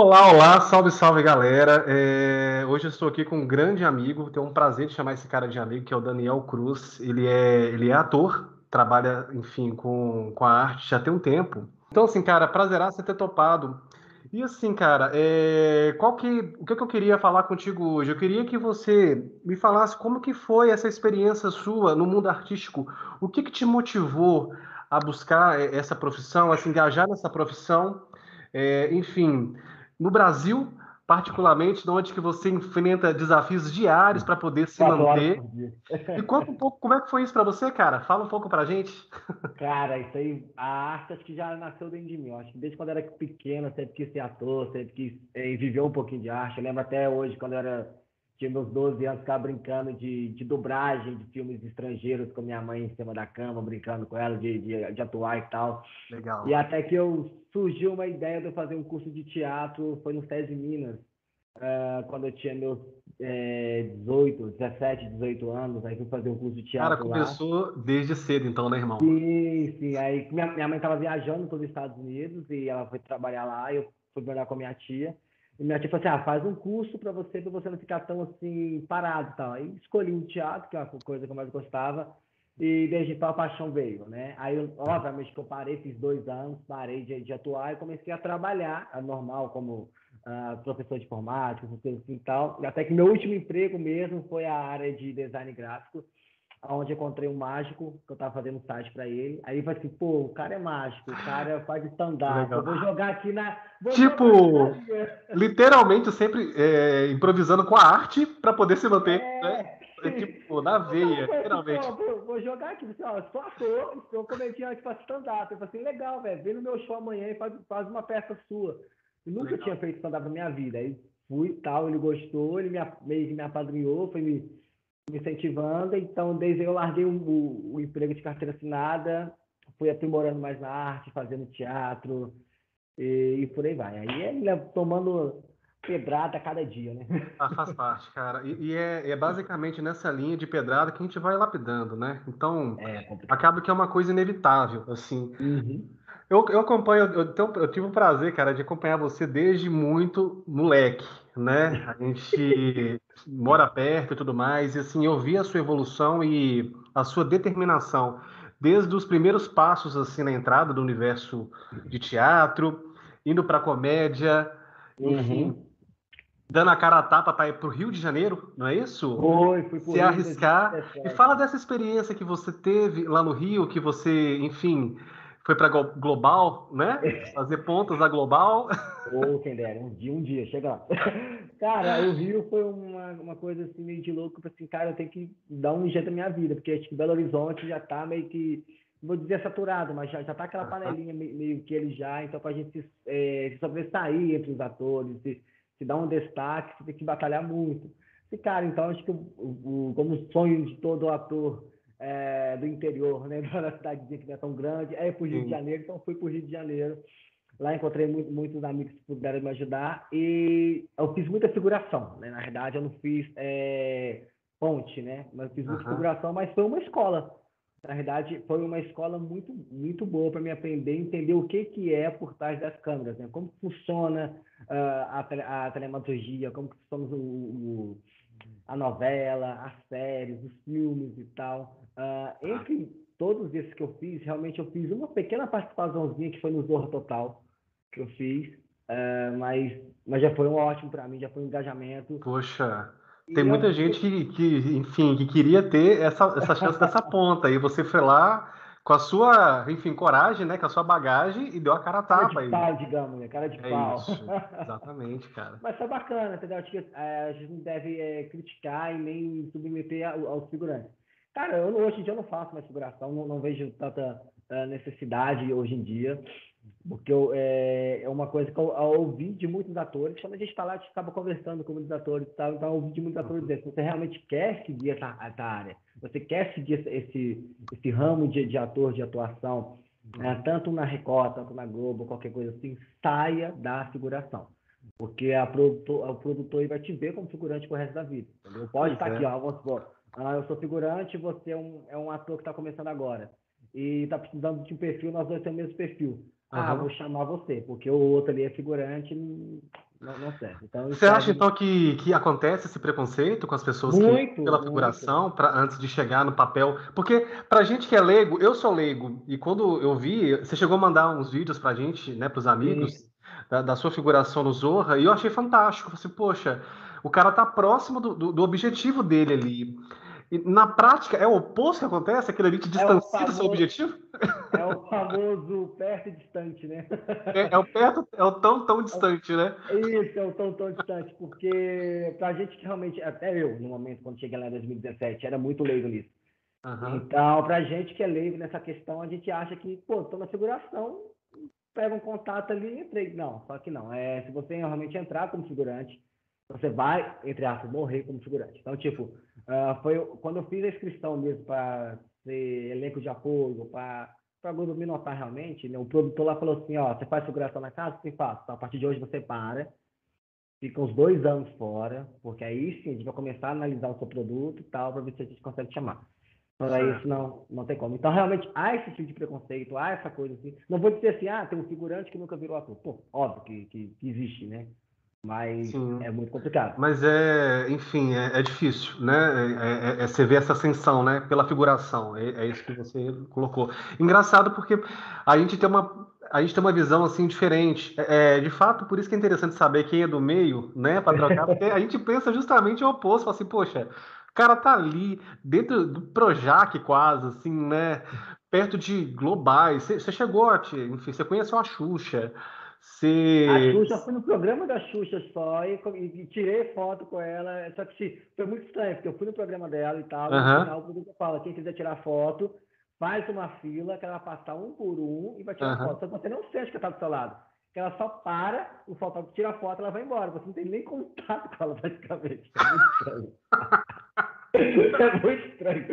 Olá, olá, salve, salve galera. É, hoje eu estou aqui com um grande amigo, tenho um prazer de chamar esse cara de amigo, que é o Daniel Cruz. Ele é, ele é ator, trabalha, enfim, com, com a arte já tem um tempo. Então, assim, cara, prazeraço ter topado. E assim, cara, é, qual que, o que, que eu queria falar contigo hoje? Eu queria que você me falasse como que foi essa experiência sua no mundo artístico. O que que te motivou a buscar é, essa profissão, a se engajar nessa profissão? É, enfim, no Brasil, particularmente, onde que você enfrenta desafios diários para poder se manter. E conta um pouco como é que foi isso para você, cara. Fala um pouco para gente. Cara, isso aí, a arte acho que já nasceu dentro de mim. Eu acho que desde quando eu era pequeno, sempre quis ser ator, sempre quis é, viver um pouquinho de arte. Eu lembro até hoje, quando eu era tinha meus 12 anos, ficava brincando de, de dublagem de filmes estrangeiros com minha mãe em cima da cama, brincando com ela de, de, de atuar e tal. Legal. E até que eu surgiu uma ideia de eu fazer um curso de teatro, foi no SESI Minas, uh, quando eu tinha meus é, 18, 17, 18 anos, aí fui fazer um curso de teatro Cara, começou lá. desde cedo então, né, irmão? Sim, sim. Aí minha, minha mãe estava viajando para os Estados Unidos e ela foi trabalhar lá, eu fui morar com a minha tia. Minha tia falou assim, ah, faz um curso para você, para você não ficar tão assim, parado e tal. Aí escolhi o teatro, que é a coisa que eu mais gostava, e desde então a paixão veio, né? Aí, eu, obviamente, que eu parei, fiz dois anos, parei de, de atuar e comecei a trabalhar, a normal, como uh, professor de informática, coisas assim e tal. Até que meu último emprego mesmo foi a área de design gráfico, onde encontrei um mágico, que eu estava fazendo um site para ele. Aí ele falou assim, pô, o cara é mágico, o cara faz stand-up, eu vou jogar aqui na... tipo, literalmente sempre é, improvisando com a arte para poder se manter, é... né? É, tipo, na veia, então, literalmente. Vou, vou, jogar aqui, assim, ó, sou ator, sou comediante, faço stand-up. Eu falei assim, legal, velho, vem no meu show amanhã e faz, faz uma peça sua. Eu nunca legal. tinha feito stand-up na minha vida. Aí fui tal, ele gostou, ele me, meio que me apadrinhou, foi me me incentivando. Então, desde eu larguei o, o, o, emprego de carteira assinada, fui aprimorando mais na arte, fazendo teatro e, e por aí vai. Aí é né, tomando pedrada a cada dia, né? Ah, faz parte, cara. E, e é, é, basicamente nessa linha de pedrada que a gente vai lapidando, né? Então, é acaba que é uma coisa inevitável, assim. Uhum. Eu, eu acompanho, eu, eu, eu, tive o prazer, cara, de acompanhar você desde muito moleque, né? A gente mora perto e tudo mais, e assim, eu vi a sua evolução e a sua determinação, desde os primeiros passos, assim, na entrada do universo de teatro, indo para comédia, enfim, uhum. dando a cara a tapa para ir para o Rio de Janeiro, não é isso? Foi, fui Se arriscar. E fala dessa experiência que você teve lá no Rio, que você, enfim foi para Global, né? Fazer pontos a Global. Ou quem dera, um dia, um dia, chega lá. Cara, o Rio foi uma, uma coisa assim meio de louco, assim, cara, eu tenho que dar um jeito na minha vida, porque acho que Belo Horizonte já tá meio que, não vou dizer saturado, mas já, já tá aquela panelinha meio, meio que ele já, então para a gente se, é, se sobressair entre os atores, se, se dar um destaque, você tem que batalhar muito. E, cara, então acho que o, o, como sonho de todo ator é, do interior, né? Da cidadezinha que não é tão grande. Aí para o Rio de Janeiro, então fui para o Rio de Janeiro. Lá encontrei muito, muitos amigos que puderam me ajudar e eu fiz muita figuração, né? Na verdade, eu não fiz é, ponte, né? Mas fiz muita uhum. figuração, mas foi uma escola. Na verdade, foi uma escola muito, muito boa para me aprender, entender o que, que é por trás das câmeras, né? Como funciona uh, a, a telematurgia, como funciona o, o, a novela, as séries, os filmes e tal. Uh, entre todos esses que eu fiz, realmente eu fiz uma pequena participaçãozinha que foi no Zorra Total, que eu fiz, uh, mas, mas já foi um ótimo para mim, já foi um engajamento. Poxa, tem e muita eu... gente que, que, enfim, que queria ter essa, essa chance dessa ponta, e você foi lá com a sua, enfim, coragem, né, com a sua bagagem e deu a cara a tapa cara de pau, digamos, né, cara de é pau. Isso, exatamente, cara. Mas foi bacana, entendeu? Acho que é, a gente não deve é, criticar e nem submeter aos figurantes. Cara, eu, hoje em dia eu não faço mais figuração, não, não vejo tanta uh, necessidade hoje em dia, porque eu, é, é, uma coisa que eu, eu, ouvi de muitos atores, quando a gente está lá, a gente acaba conversando com muitos atores tal, então eu ouvi de muitos atores dizer, se você realmente quer seguir essa, essa área, você quer seguir esse, esse ramo de, de ator, de atuação, né, tanto na Record, tanto na Globo, qualquer coisa assim, saia da figuração. Porque a produtor, o produtor vai te ver como figurante pro resto da vida. Entendeu? Pode estar é. aqui, ó, vamos supor, ah, eu sou figurante, você é um, é um ator que está começando agora. E está precisando de um perfil, nós dois temos o mesmo perfil. Ah, uhum. vou chamar você, porque o outro ali é figurante, não, não serve. Então, Você acha então que, que acontece esse preconceito com as pessoas muito, que, pela figuração para antes de chegar no papel? Porque pra gente que é leigo, eu sou leigo e quando eu vi, você chegou a mandar uns vídeos pra gente, né, pros amigos da, da, sua figuração no Zorra e eu achei fantástico. Eu falei, assim, poxa, o cara tá próximo do, do, do objetivo dele ali. E na prática, é o oposto que acontece? Aquele ali te distancia é famoso, do seu objetivo? É o famoso perto e distante, né? É, é, o perto, é o tão, tão distante, né? Isso, é o tão, tão distante. Porque pra gente que realmente, até eu, no momento, quando cheguei lá em 2017, era muito leigo nisso. Uhum. Então, pra gente que é leigo nessa questão, a gente acha que, pô, tô na figuração, pega um contato ali e entrei. Não, só que não. É, se você realmente entrar como figurante, você vai, entre aspas, morrer como figurante. Então, tipo, uh, foi quando eu fiz a inscrição mesmo para ser elenco de apoio, para para o me notar realmente, né, o produtor lá falou assim, ó, você faz figuração na casa? Sim, faço. Então, a partir de hoje você para, fica uns dois anos fora, porque aí sim a gente vai começar a analisar o seu produto e tal, para ver se a gente consegue te chamar. Para isso não, não tem como. Então, realmente, há esse tipo de preconceito, há essa coisa assim. Não vou dizer assim, ah, tem um figurante que nunca virou ator. Pô, óbvio que, que, que existe, né? Mas Sim. é muito complicado. Mas é, enfim, é, é difícil, né? É, é, é, você ver essa ascensão, né? Pela figuração. É, é, isso que você colocou. Engraçado porque a gente tem uma, a gente tem uma visão assim diferente. É, é de fato, por isso que é interessante saber quem é do meio, né? Para trocar, porque a gente pensa justamente o oposto, assim, poxa, o cara tá ali dentro do Projac quase, assim, né? Perto de globais. Você, você chegou, enfim, você conheceu a Xuxa. Se... A Xuxa foi no programa da Xuxa só e, e, tirei foto com ela. Só que foi muito estranho, porque eu fui no programa dela e tal. Uhum. no final, o produtor fala: quem quiser tirar foto, faz uma fila que ela vai passar um por um e vai tirar uhum. foto. Só que você não sente que ela tá do seu lado. Que ela só para, o fotógrafo tira a foto ela vai embora. Você não tem nem contato com ela, praticamente. É muito estranho. é muito estranho.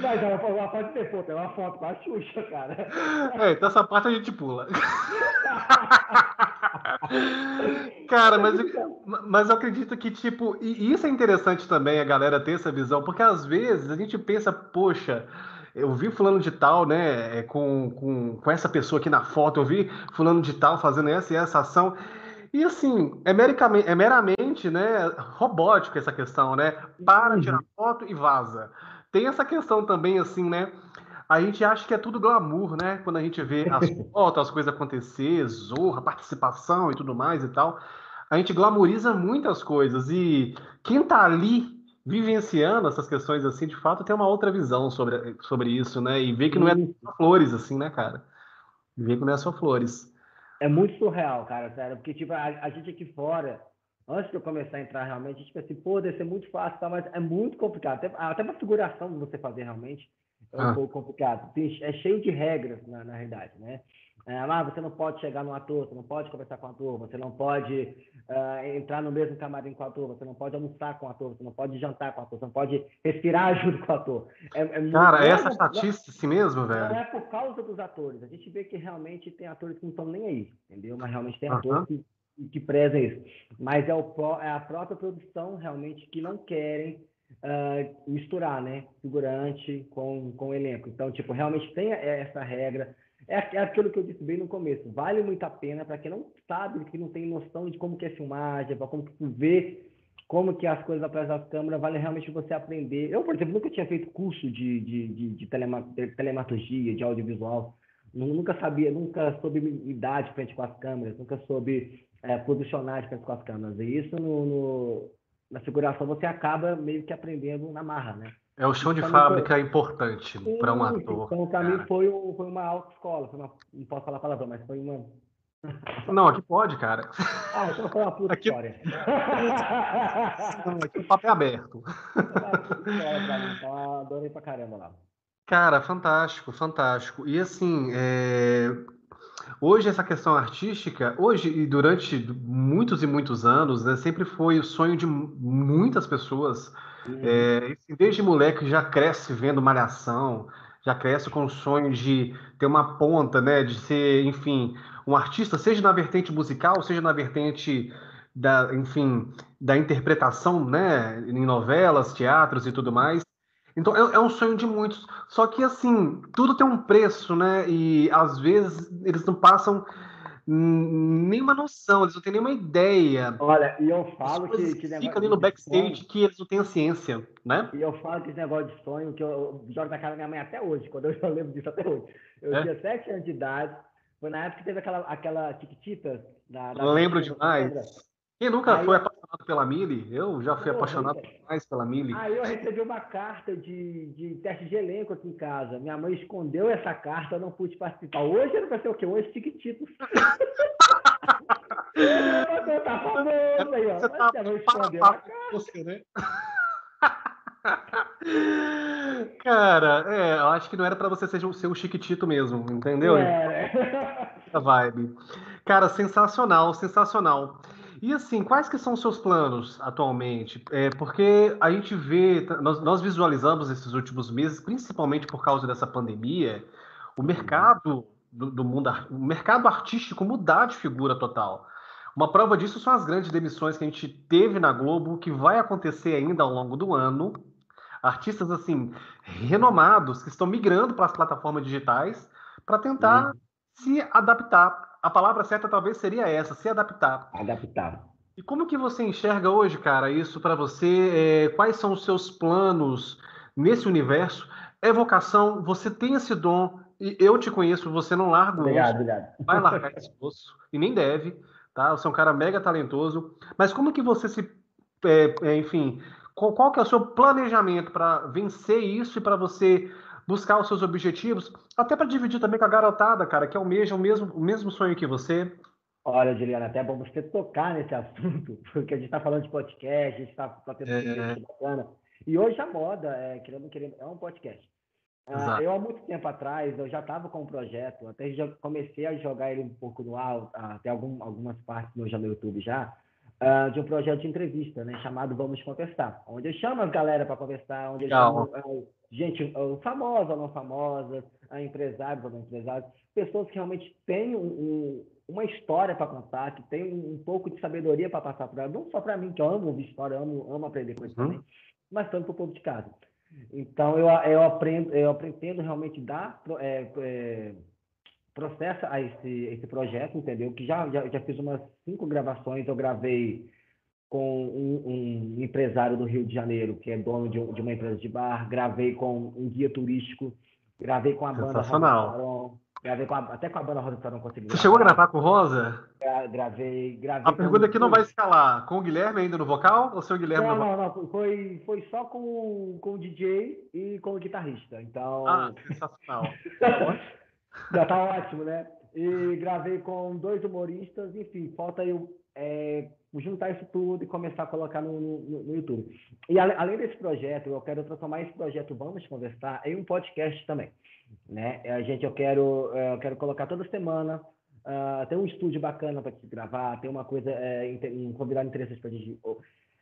Mas ela falou, ela pode ter foto, é uma foto com a Xuxa, cara. É, então essa parte a gente pula. Cara, mas, mas eu acredito que, tipo, e isso é interessante também, a galera ter essa visão, porque às vezes a gente pensa, poxa, eu vi fulano de tal, né, é, com, com, com essa pessoa aqui na foto, eu vi fulano de tal fazendo essa e essa ação, e assim, é meramente, é meramente né, robótico essa questão, né? Para, uhum. tira foto e vaza. Tem essa questão também, assim, né? A gente acha que é tudo glamour, né? Quando a gente vê as fotos, as coisas acontecer, zorra, participação e tudo mais e tal. A gente glamoriza muitas coisas. E quem tá ali vivenciando essas questões assim, de fato, tem uma outra visão sobre, sobre isso, né? E vê que não é só flores, assim, né, cara? Vê que não é só flores. É muito surreal, cara, sério. Porque, tipo, a, a, gente aqui fora, antes de eu começar a entrar realmente, a gente pensa assim, pô, deve ser muito fácil, tá? mas é muito complicado. Até, até pra figuração de você fazer realmente é um ah. pouco complicado. Tem, é cheio de regras, na, na realidade, né? É, ah, você não pode chegar no ator, você não pode conversar com o ator, você não pode uh, entrar no mesmo camarim com o ator, você não pode almoçar com o ator, você não pode jantar com o ator, você não pode respirar junto com o ator. É, é Cara, é essa estatística assim mesmo, velho? Não é por causa dos atores. A gente vê que realmente tem atores que não estão nem aí, entendeu? Mas realmente tem atores que, que prezam isso. Mas é, o, é a própria produção realmente que não querem uh, misturar, né? Figurante com, com elenco. Então, tipo, realmente tem essa regra é, é aquilo que eu disse bem no começo. Vale muito a pena para quem não sabe, que não tem noção de como que é filmagem, para como que ver como que as coisas atrás das câmeras, vale realmente você aprender. Eu, por exemplo, nunca tinha feito curso de, de, de, de telematurgia, de audiovisual. Nunca sabia, nunca soube lidar de frente com as câmeras, nunca soube é, posicionar de frente com as câmeras. E isso no, no, na figuração você acaba meio que aprendendo na marra, né? É o chão de fábrica foi... importante para um ator. Então, o caminho foi, um, foi uma autoescola. Foi uma, não posso falar palavrão, mas foi uma. Não, aqui pode, cara. Ah, então foi uma puta aqui... história. Não, aqui o papo é aberto. então adorei pra caramba lá. Cara, fantástico, fantástico. E assim, é... hoje essa questão artística, hoje e durante muitos e muitos anos, né, sempre foi o sonho de muitas pessoas é, desde moleque já cresce vendo Malhação, já cresce com o sonho de ter uma ponta, né? De ser, enfim, um artista, seja na vertente musical, seja na vertente da, enfim, da interpretação, né? Em novelas, teatros e tudo mais. Então é, é, um sonho de muitos. Só que assim, tudo tem um preço, né? E às vezes eles não passam nenhuma noção, eles não têm nenhuma ideia. Olha, e eu falo que, que fica ali no backstage sonho, que eles não têm a ciência, né? E eu falo que esse negócio de sonho, que eu, eu jogo na cara da minha mãe até hoje, quando eu, eu lembro disso até hoje. Eu é? tinha sete anos de idade, foi na época que teve aquela, aquela Tiquitita. Da, da lembro demais. Quem nunca aí, foi apaixonado pela Mili? Eu já fui apaixonado demais pela Mili. Aí eu recebi uma carta de, de teste de elenco aqui em casa. Minha mãe escondeu essa carta, eu não pude participar. Hoje era para ser o quê? Hoje Tiquititos. Você tá famoso aí, ó. Você tá Minha mãe escondeu a carta. Você, né? Cara, é, eu acho que não era para você ser, ser um chiquitito mesmo, entendeu? É. A vibe. Cara, sensacional, sensacional. E assim, quais que são os seus planos atualmente? É, porque a gente vê, nós, nós, visualizamos esses últimos meses, principalmente por causa dessa pandemia, o mercado do, do mundo, o mercado artístico mudar de figura total. Uma prova disso são as grandes demissões que a gente teve na Globo, que vai acontecer ainda ao longo do ano. Artistas assim renomados que estão migrando para as plataformas digitais para tentar uhum. se adaptar a palavra certa talvez seria essa, se adaptar. Adaptar. E como que você enxerga hoje, cara, isso para você? É, quais são os seus planos nesse universo? É vocação, você tem esse dom, e eu te conheço, você não larga o obrigado, osso. Obrigado. Vai largar esse osso, e nem deve, tá? Você é um cara mega talentoso. Mas como que você se... É, é, enfim, qual, qual que é o seu planejamento para vencer isso e para você buscar os seus objetivos, até para dividir também com a garotada, cara, que almeja o mesmo, o mesmo sonho que você. Olha, Juliana, até é bom você tocar nesse assunto, porque a gente está falando de podcast, a gente está tá tendo é... um bacana. E hoje a moda, é, querendo, querendo, é um podcast. Uh, eu, há muito tempo atrás, eu já estava com um projeto, até já comecei a jogar ele um pouco no ar, até algum, algumas partes no YouTube já, uh, de um projeto de entrevista, né, chamado Vamos Conversar, onde eu chamo as galera para conversar, onde eu chamo uh, gente famosa ou não famosa, empresários ou não empresários, pessoas que realmente têm um, um, uma história para contar, que têm um, um, pouco de sabedoria para passar para ela, não só para mim, que eu amo ouvir história, amo, amo aprender com isso uhum. também, mas tanto para o povo de casa. Então, eu, eu, aprendo, eu pretendo realmente dar é, é, processo a esse, esse projeto, entendeu? Que já, já, já fiz umas cinco gravações, eu gravei com um, um, empresário do Rio de Janeiro, que é dono de, de, uma empresa de bar, gravei com um guia turístico, gravei com a banda Rosa gravei com a, até com a banda Rosa Sarão consegui. Você chegou a gravar com o Rosa? Gravei, gravei. A pergunta aqui não vai escalar. Com o Guilherme ainda no vocal ou seu Guilherme não? Não, não, foi, foi só com, com o DJ e com o guitarrista. Então. Ah, sensacional. Já tá ótimo, né? E gravei com dois humoristas, enfim, falta eu é, juntar isso tudo e começar a colocar no, no, no YouTube. E além desse projeto, eu quero transformar esse projeto Vamos Conversar em um podcast também. Né? A gente, eu quero, é, eu quero colocar toda semana, uh, tem um estúdio bacana para te gravar, tem uma coisa, é, um convidado interessante para a gente.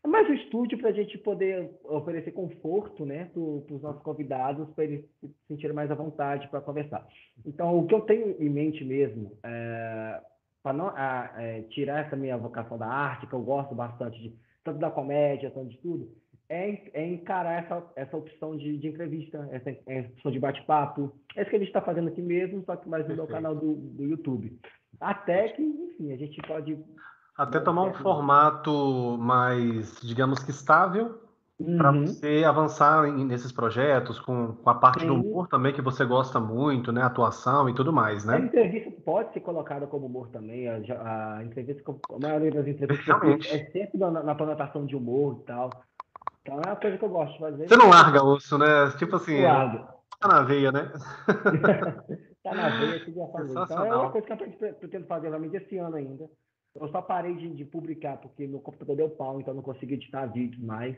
É mais um estúdio para a gente poder oferecer conforto né, para os nossos convidados, para eles se sentirem mais à vontade para conversar. Então, o que eu tenho em mente mesmo é para não a, é, tirar essa minha vocação da arte, que eu gosto bastante de tanto da comédia, tanto de tudo, é, é encarar essa, essa opção de, de entrevista, essa, essa opção de bate-papo. É isso que a gente está fazendo aqui mesmo, só que mais no meu canal do, do YouTube. Até que, enfim, a gente pode. Até tomar um formato mais, digamos que estável, Uhum. para você avançar em, nesses projetos, com, com a parte Sim. do humor também, que você gosta muito, né? Atuação e tudo mais, né? A entrevista pode ser colocada como humor também. A, a entrevista, a maioria das entrevistas é sempre na, na conotação de humor e tal. Então é uma coisa que eu gosto de fazer. Você não larga osso, né? Tipo assim, tá na veia, né? tá na veia, que já fazer. Então é uma coisa que eu pretendo fazer realmente esse ano ainda. Eu só parei de, de publicar porque meu computador deu pau, então não consegui editar vídeos mais.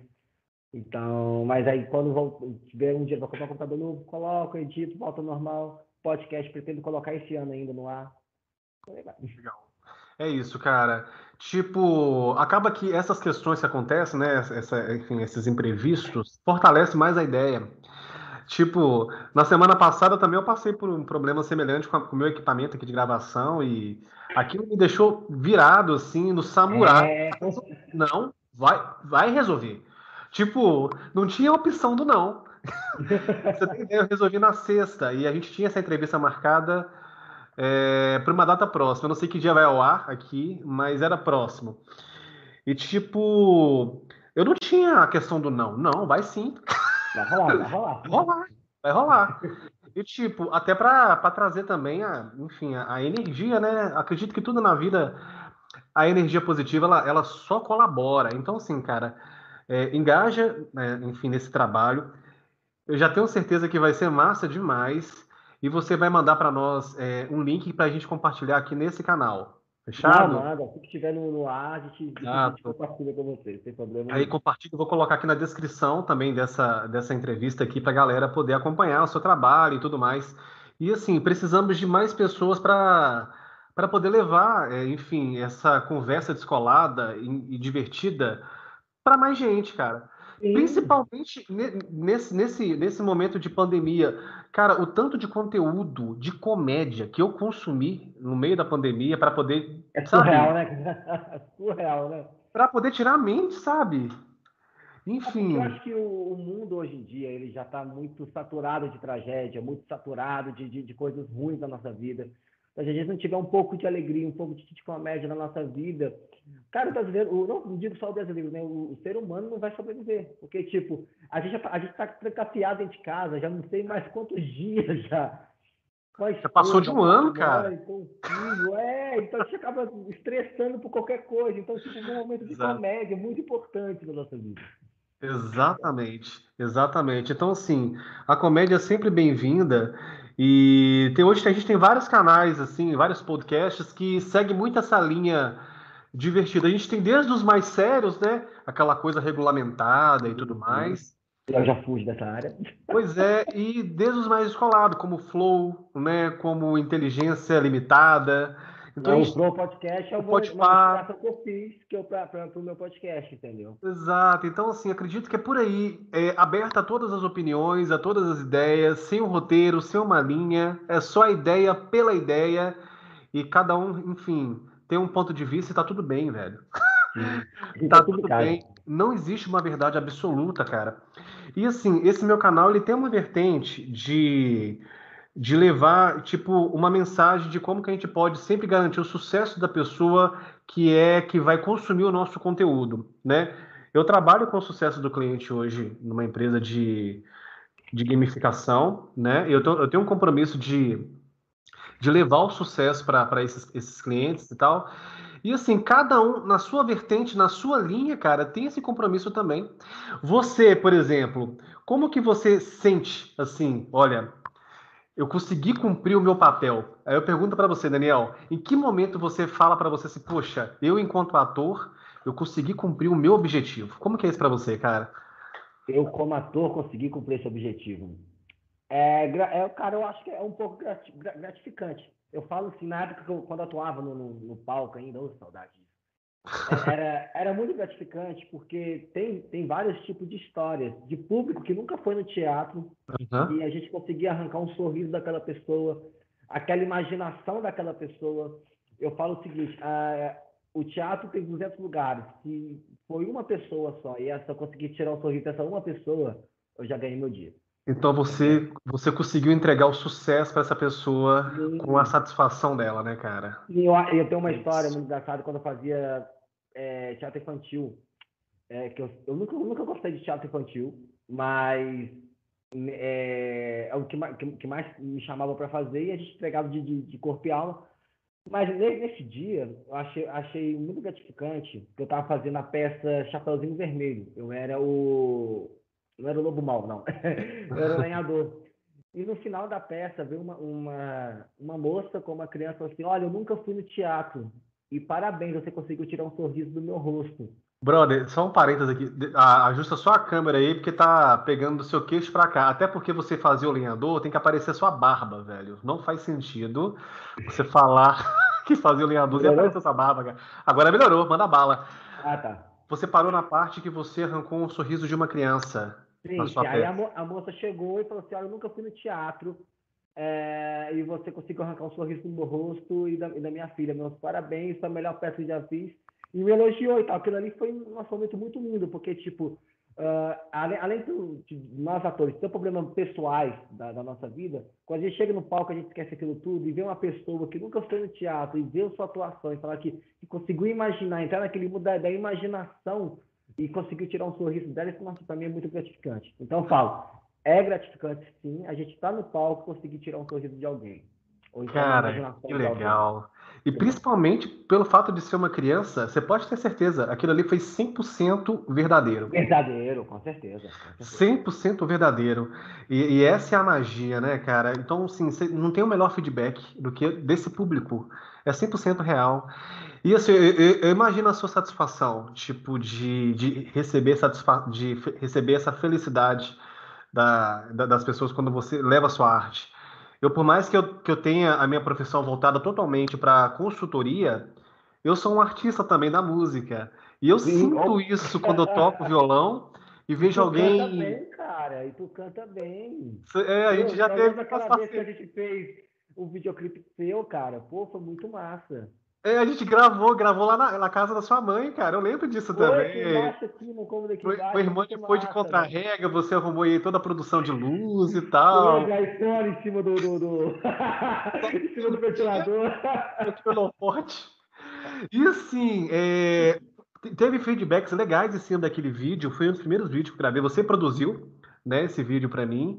Então, mas aí quando vou, tiver um dia para comprar um computador novo, coloco, edito, volta normal. Podcast pretendo colocar esse ano ainda no ar. Legal. É isso, cara. Tipo, acaba que essas questões que acontecem, né? Essa, enfim, esses imprevistos, fortalece mais a ideia. Tipo, na semana passada também eu passei por um problema semelhante com, o meu equipamento aqui de gravação e aquilo me deixou virado assim no samurai. É... Não, vai, vai resolver. Tipo, não tinha opção do não. Você tem ideia, eu resolvi na sexta e a gente tinha essa entrevista marcada é, para uma data próxima. Eu não sei que dia vai ao ar aqui, mas era próximo. E tipo, eu não tinha a questão do não. Não, vai sim. Vai rolar, vai rolar. Vai rolar, vai rolar. E tipo, até para trazer também a, enfim, a, a, energia, né? Acredito que tudo na vida, a energia positiva, ela, ela só colabora. Então, assim, cara, é, engaja, né, enfim, nesse trabalho. Eu já tenho certeza que vai ser massa demais. E você vai mandar para nós é, um link para a gente compartilhar aqui nesse canal. Fechado? Não, manda. Se estiver no, no ar, a gente, a gente compartilha com você, sem problema. Aí compartilho, vou colocar aqui na descrição também dessa, dessa entrevista aqui para a galera poder acompanhar o seu trabalho e tudo mais. E assim, precisamos de mais pessoas para para poder levar, é, enfim, essa conversa descolada e, e divertida para mais gente, cara. Sim. Principalmente nesse, nesse, nesse momento de pandemia. Cara, o tanto de conteúdo de comédia que eu consumi no meio da pandemia para poder. É surreal, sabe? né? surreal, né? Para poder tirar a mente, sabe? Enfim. É eu acho que o, o, mundo hoje em dia ele já está muito saturado de tragédia, muito saturado de, de, de coisas ruins na nossa vida se a gente não tiver um pouco de alegria, um pouco de, de comédia na nossa vida, cara, o brasileiro, o, não, não digo só o brasileiro, né? O, o, ser humano não vai sobreviver. Porque, tipo, a gente a gente está trancafiado dentro de casa, já não sei mais quantos dias já. já passou de um ano, cara. Então, é, então a gente acaba estressando por qualquer coisa. Então, tipo, um momento de Exato. comédia muito importante na nossa vida. Exatamente, exatamente. Então, assim, a comédia é sempre bem-vinda. E tem, hoje a gente tem vários canais, assim, vários podcasts que seguem muito essa linha divertida. A gente tem desde os mais sérios, né? Aquela coisa regulamentada e tudo uhum. mais. Eu já fugi dessa área. Pois é, e desde os mais descolados, como Flow, né? Como Inteligência Limitada. Então, o Flow Podcast é o uma que eu fiz que eu para o meu podcast, entendeu? Exato. Então, assim, acredito que é por aí, é, aberta a todas as opiniões, a todas as ideias, sem um roteiro, sem uma linha, é só a ideia pela ideia, e cada um, enfim, tem um ponto de vista e tá tudo bem, velho. tá tudo bem. Não existe uma verdade absoluta, cara. E assim, esse meu canal ele tem uma vertente de de levar, tipo, uma mensagem de como que a gente pode sempre garantir o sucesso da pessoa que é que vai consumir o nosso conteúdo, né? Eu trabalho com o sucesso do cliente hoje numa empresa de, de gamificação, né? Eu, tô, eu tenho um compromisso de, de levar o sucesso para esses, esses clientes e tal. E assim, cada um na sua vertente, na sua linha, cara, tem esse compromisso também. Você, por exemplo, como que você sente assim, olha, eu consegui cumprir o meu papel. Aí eu pergunto para você, Daniel, em que momento você fala para você assim, poxa, eu enquanto ator, eu consegui cumprir o meu objetivo? Como que é isso para você, cara? Eu como ator consegui cumprir esse objetivo. É, é, cara, eu acho que é um pouco gratificante. Eu falo assim, na época que eu, quando eu atuava no, no, no palco ainda, oh, saudade era, era muito gratificante porque tem, tem vários tipos de histórias de público que nunca foi no teatro uhum. e a gente conseguia arrancar um sorriso daquela pessoa, aquela imaginação daquela pessoa. Eu falo o seguinte: a, o teatro tem 200 lugares. Se foi uma pessoa só e essa eu consegui tirar um sorriso dessa uma pessoa, eu já ganhei meu dia. Então você você conseguiu entregar o sucesso para essa pessoa Sim. com a satisfação dela, né, cara? eu, eu tenho uma história muito engraçada quando eu fazia é, teatro infantil. É, que eu, eu, nunca, eu nunca gostei de teatro infantil, mas é, é o que, que, que, mais me chamava para fazer e a gente entregava de, de, de, corpo e alma. Mas nesse dia, eu achei, achei muito gratificante que eu estava fazendo a peça Chapeuzinho Vermelho. Eu era o. Não era o Lobo Mal, não. eu era o lenhador. E no final da peça veio uma, uma, uma moça com uma criança assim: Olha, eu nunca fui no teatro, e parabéns, você conseguiu tirar um sorriso do meu rosto. Brother, só um parênteses aqui. Ajusta só a câmera aí, porque tá pegando do seu queixo pra cá. Até porque você fazia o lenhador, tem que aparecer sua barba, velho. Não faz sentido você falar que fazia o lenhador e aparecer sua barba, cara. Agora melhorou, manda bala. Ah, tá. Você parou na parte que você arrancou um sorriso de uma criança. Sim, aí a, mo a, moça chegou e falou assim: Olha, eu nunca fui no teatro, é, e você conseguiu arrancar um sorriso no meu rosto e da, e da minha filha. Meus parabéns, foi a melhor peça que já fiz. E me elogiou e tal. Aquilo ali foi um momento muito lindo, porque, tipo, Uh, além, além do, de nós atores ter problemas pessoais da, da, nossa vida, quando a gente chega no palco, a gente esquece aquilo tudo e vê uma pessoa que nunca foi no teatro e vê sua atuação e falar que, que conseguiu imaginar, entrar naquele mundo da, da, imaginação e conseguiu tirar um sorriso dela, isso para mim é muito gratificante. Então eu falo, é gratificante sim, a gente está no palco conseguir tirar um sorriso de alguém. Cara, que legal. E principalmente pelo fato de ser uma criança, você pode ter certeza, aquilo ali foi 100% verdadeiro. Verdadeiro, com certeza. Com certeza. 100% verdadeiro. E, e, essa é a magia, né, cara? Então, assim, não tem o melhor feedback do que desse público. É 100% real. E assim, eu, eu, imagino a sua satisfação, tipo, de, de, receber, satisfa de receber essa felicidade da, da, das pessoas quando você leva a sua arte. Eu, por mais que eu, que eu tenha a minha profissão voltada totalmente para consultoria, eu sou um artista também da música. E eu Sim, sinto isso quando eu toco violão e vejo tu alguém. Canta bem, cara, e tu canta bem. É, a gente eu, já teve. Aquela vez que a gente fez o videoclipe seu, cara, pô, foi muito massa. É, a gente gravou, gravou lá na, na, casa da sua mãe, cara. Eu lembro disso Foi, também. aqui no cômodo aqui foi, foi irmã depois de contra-rega, você arrumou aí toda a produção de luz e tal. Foi a em cima do, do, do... em cima do ventilador. Pelo forte. E assim, é, teve feedbacks legais em cima daquele vídeo. Foi um dos primeiros vídeos que eu gravei. Você produziu, né, esse vídeo para mim.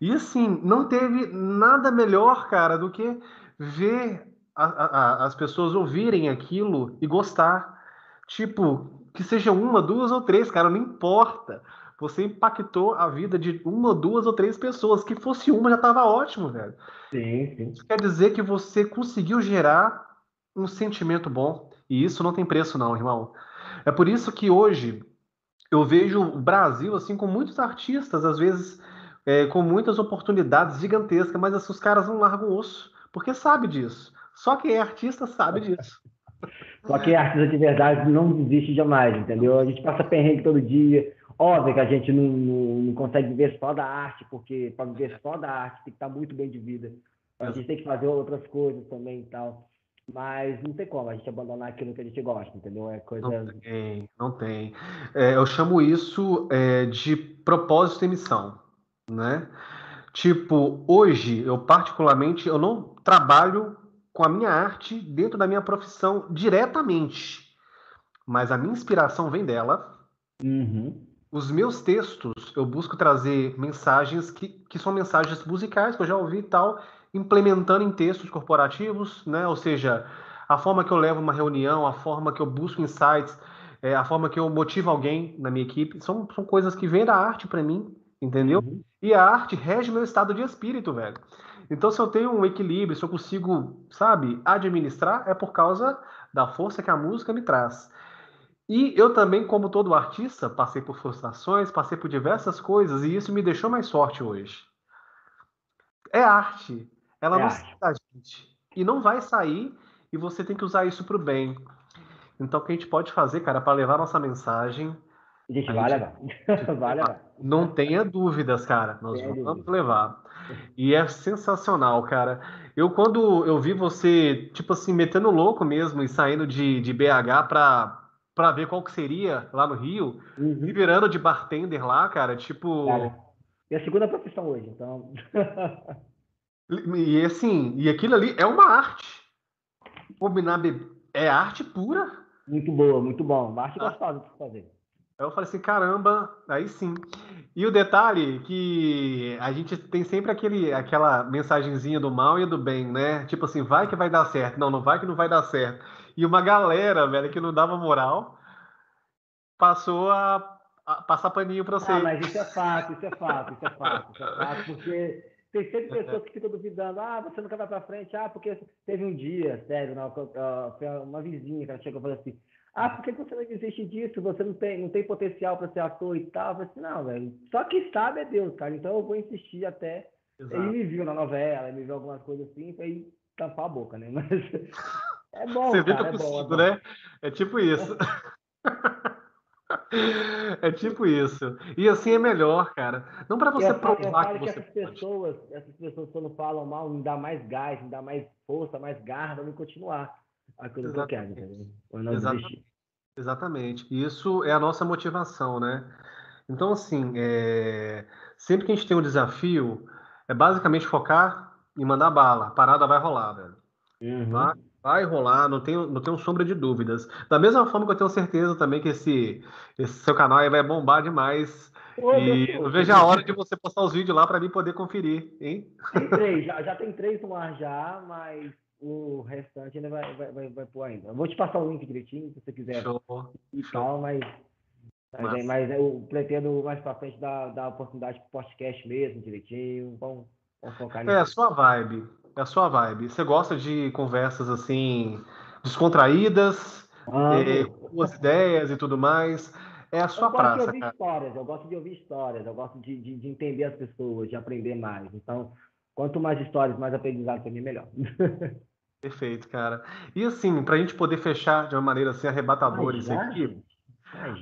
E assim, não teve nada melhor, cara, do que ver a, a, as pessoas ouvirem aquilo e gostar. Tipo, que seja uma, duas ou três, cara, não importa. Você impactou a vida de uma, duas ou três pessoas. Que fosse uma já estava ótimo, velho. Sim, sim. Isso quer dizer que você conseguiu gerar um sentimento bom. E isso não tem preço, não, irmão. É por isso que hoje eu vejo o Brasil assim com muitos artistas, às vezes é, com muitas oportunidades gigantescas, mas assim, os caras não largam osso, porque sabe disso. Só quem é artista sabe disso. Só quem é artista de verdade não desiste jamais, entendeu? A gente passa perrengue todo dia. Óbvio que a gente não, não, não consegue viver só da arte, porque para viver só da arte tem que estar muito bem de vida. A gente tem que fazer outras coisas também e tal. Mas não tem como a gente abandonar aquilo que a gente gosta, entendeu? É coisa. Não tem, não tem. É, eu chamo isso é, de propósito e missão, né? Tipo, hoje, eu particularmente, eu não trabalho com a minha arte dentro da minha profissão diretamente. Mas a minha inspiração vem dela. Uhum. Os meus textos, eu busco trazer mensagens que, que são mensagens musicais, que eu já ouvi e tal, implementando em textos corporativos, né? Ou seja, a forma que eu levo uma reunião, a forma que eu busco insights, é, a forma que eu motivo alguém na minha equipe, são, são coisas que vêm da arte para mim, entendeu? Uhum. E a arte rege meu estado de espírito, velho. Então, se eu tenho um equilíbrio, se eu consigo, sabe, administrar, é por causa da força que a música me traz. E eu também, como todo artista, passei por frustrações, passei por diversas coisas, e isso me deixou mais forte hoje. É arte. Ela é não sai da gente. E não vai sair, e você tem que usar isso para o bem. Então, o que a gente pode fazer, cara, para levar nossa mensagem. Gente, a vai levar. vai levar. Não tenha dúvidas, cara. Nós Tem vamos dúvida. levar. E é sensacional, cara. Eu, quando eu vi você, tipo assim, metendo louco mesmo e saindo de, de BH pra, pra ver qual que seria lá no Rio, uhum. virando de bartender lá, cara, tipo. Cara, é a segunda profissão hoje, então. e assim, e aquilo ali é uma arte. Combinar é arte pura. Muito boa, muito bom. Uma arte gostosa de fazer. Aí eu falei assim, caramba, aí sim. E o detalhe que a gente tem sempre aquele, aquela mensagenzinha do mal e do bem, né? Tipo assim, vai que vai dar certo. Não, não vai que não vai dar certo. E uma galera, velho, que não dava moral, passou a, a passar paninho pra você. Ah, mas isso é fato, isso é fato, isso é fato, isso é fato, porque tem sempre pessoas que ficam duvidando, ah, você nunca vai pra frente, ah, porque teve um dia, sério, não, uma vizinha que ela chegou e falou assim, ah, por que você não desiste disso? Você não tem, não tem potencial para ser ator e tal. Eu falei assim, não, velho. Só que sabe é Deus, cara. Então eu vou insistir até. Exato. Ele me viu na novela, ele me viu algumas coisas assim, foi tampar a boca, né? Mas é bom. Você vê que eu é consigo, bom, é né? É tipo isso. É tipo isso. E assim é melhor, cara. Não para você eu provar eu que, que essas pessoas, essas pessoas quando falam mal, me dá mais gás, me dá mais força, mais garra me continuar aquilo que eu quero, entendeu? Exatamente. Exatamente. Isso é a nossa motivação, né? Então, assim, é... sempre que a gente tem um desafio, é basicamente focar e mandar bala. A parada vai rolar, velho. Uhum. Vai, vai rolar, não tenho, não tenho sombra de dúvidas. Da mesma forma que eu tenho certeza também que esse, esse seu canal aí vai bombar demais. e eu vejo a hora de você postar os vídeos lá para mim poder conferir, hein? Tem três, já, já tem três no ar já, mas o restante ainda vai, vai, vai, vai pôr ainda. Eu vou te passar o link direitinho, se você quiser. Show. E Show. tal, mas, mas, mas eu pretendo mais pra frente dar, dar oportunidade pro podcast mesmo, direitinho. Vamos, vamos focar nisso. É a sua vibe. É a sua vibe. Você gosta de conversas assim, descontraídas, ah, é, boas ideias e tudo mais. É a sua praça. Eu gosto de ouvir histórias, eu gosto de ouvir histórias, eu gosto de, de, de entender as pessoas, de aprender mais. Então, quanto mais histórias, mais aprendizado para mim, melhor. Perfeito, cara. E assim, para a gente poder fechar de uma maneira assim arrebatadora isso aqui.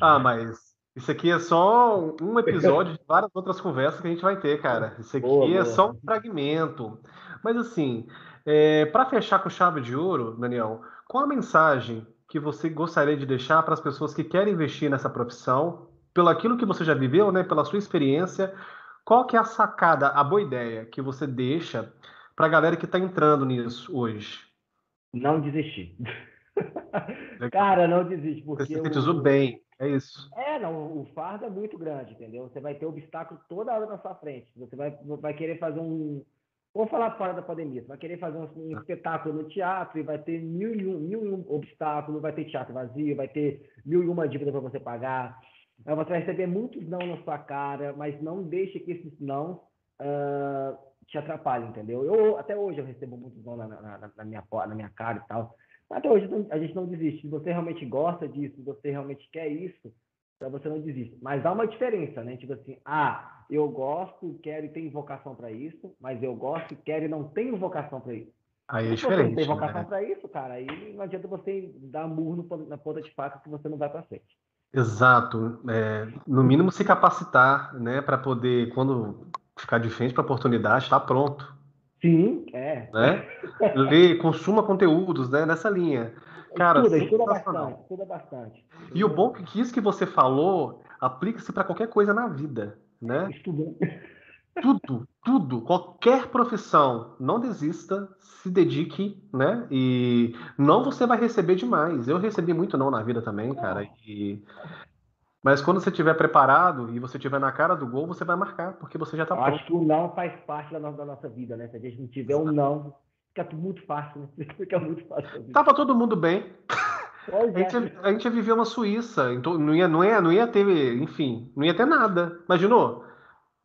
Ah, mas isso aqui é só um episódio de várias outras conversas que a gente vai ter, cara. Isso aqui boa, é boa. só um fragmento. Mas assim, é, para fechar com chave de ouro, Daniel, qual a mensagem que você gostaria de deixar para as pessoas que querem investir nessa profissão, pelo aquilo que você já viveu, né, pela sua experiência? Qual que é a sacada, a boa ideia que você deixa para a galera que está entrando nisso hoje? Não desistir. Cara, não desiste. Porque Você sintetizou o... bem, é isso. É, não, o fardo é muito grande, entendeu? Você vai ter obstáculo toda hora na sua frente. Você vai, vai querer fazer um. Vou falar fora da pandemia. Você vai querer fazer um, um espetáculo no teatro e vai ter mil e um, mil e um obstáculos, vai ter teatro vazio, vai ter mil e uma dívida para você pagar. Você vai receber muitos não na sua cara, mas não deixe que esses não uh, te atrapalha, entendeu? Eu, até hoje eu recebo muitos não na, na, na, minha, na minha cara e tal. Mas até hoje a gente não desiste. Se você realmente gosta disso, se você realmente quer isso, então você não desiste. Mas há uma diferença, né? Tipo assim, ah, eu gosto, quero e tenho vocação para isso, mas eu gosto, quero e não tenho vocação para isso. Aí é Se diferente. Se você não tem vocação né? para isso, cara, aí não adianta você dar murro na ponta de faca que você não vai para frente. Exato. É, no mínimo se capacitar, né, para poder, quando ficar de frente para a oportunidade, está pronto. Sim, é. Né? Ler, consuma conteúdos né, nessa linha. Cara, estuda, estuda bastante, estuda bastante. E o bom é que isso que você falou aplica-se para qualquer coisa na vida, né? Estudando. Tudo, tudo, qualquer profissão, não desista, se dedique, né? E não você vai receber demais. Eu recebi muito não na vida também, cara. E mas quando você estiver preparado e você estiver na cara do gol, você vai marcar, porque você já está pronto. Acho que o não faz parte da nossa, da nossa vida, né? Se a gente não tiver um não, fica muito fácil, né? Fica muito fácil. Tava todo mundo bem. A gente, a gente ia viver uma Suíça, então não ia, não, ia, não ia ter, enfim, não ia ter nada. Imaginou?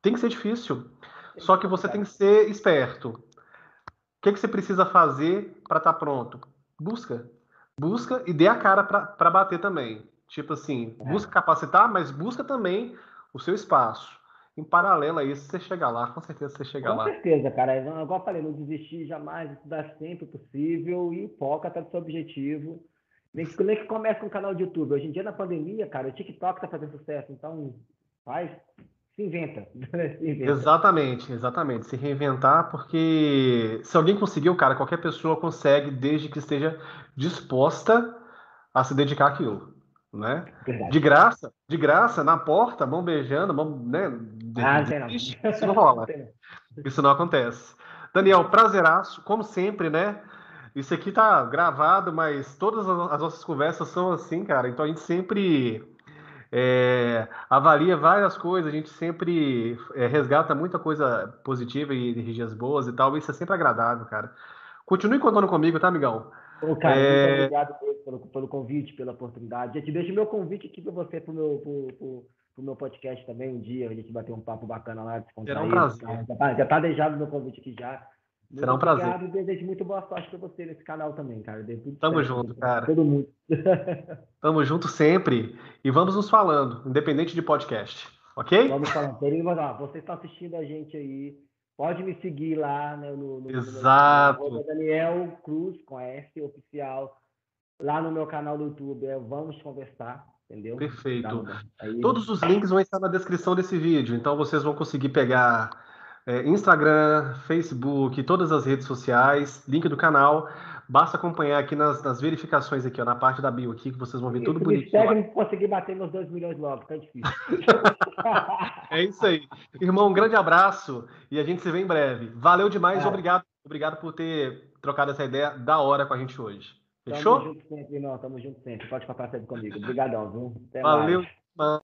Tem que ser difícil. Só que você tem que ser esperto. O que, que você precisa fazer para estar tá pronto? Busca. Busca e dê a cara para bater também. Tipo assim, é. busca capacitar, mas busca também o seu espaço. Em paralelo a isso, você chega lá, com certeza você chega com lá. Com certeza, cara. Igual eu falei, não desistir jamais, estudar sempre possível e foca até o seu objetivo. Nem que, nem que comece com um canal de YouTube. Hoje em dia, na pandemia, cara, o TikTok tá fazendo sucesso, então faz, se inventa. se inventa. Exatamente, exatamente. Se reinventar, porque se alguém conseguiu, cara, qualquer pessoa consegue, desde que esteja disposta a se dedicar àquilo né? De graça, de graça, na porta, mão beijando, mão, né? Ah, não. Isso não rola. Isso não acontece. Daniel, prazeraço, como sempre, né? Isso aqui tá gravado, mas todas as nossas conversas são assim, cara. Então a gente sempre é, avalia várias coisas, a gente sempre é, resgata muita coisa positiva e energias boas e tal. Isso é sempre agradável, cara. Continue contando comigo, tá, amigão? Ô, cara, é... muito obrigado pelo, pelo convite, pela oportunidade. Já te deixo meu convite aqui para você, para o meu, pro, pro, pro meu podcast também, um dia, a gente bater um papo bacana lá, Será um prazer. Já tá, já tá deixado meu convite aqui já. Será um prazer. Obrigado e desejo muito boa sorte para você nesse canal também, cara. Tamo certo, junto, cara. Todo mundo. Tamo junto sempre. E vamos nos falando, independente de podcast. Ok? Vamos falando. Você está assistindo a gente aí Pode me seguir lá né, no, no Exato. No Daniel Cruz com S oficial lá no meu canal do YouTube. É, vamos conversar, entendeu? Perfeito. Aí... Todos os links vão estar na descrição desse vídeo, então vocês vão conseguir pegar é, Instagram, Facebook, todas as redes sociais, link do canal. Basta acompanhar aqui nas, nas verificações aqui, ó, na parte da bio aqui, que vocês vão ver tudo bonito. Se não conseguir bater meus 2 milhões logo, tá difícil. é isso aí. Irmão, um grande abraço e a gente se vê em breve. Valeu demais, é. obrigado, obrigado por ter trocado essa ideia da hora com a gente hoje. Fechou? Tamo junto sempre, irmão. Tamo junto sempre. Pode ficar sempre comigo. Obrigadão, viu? Até Valeu. Mais.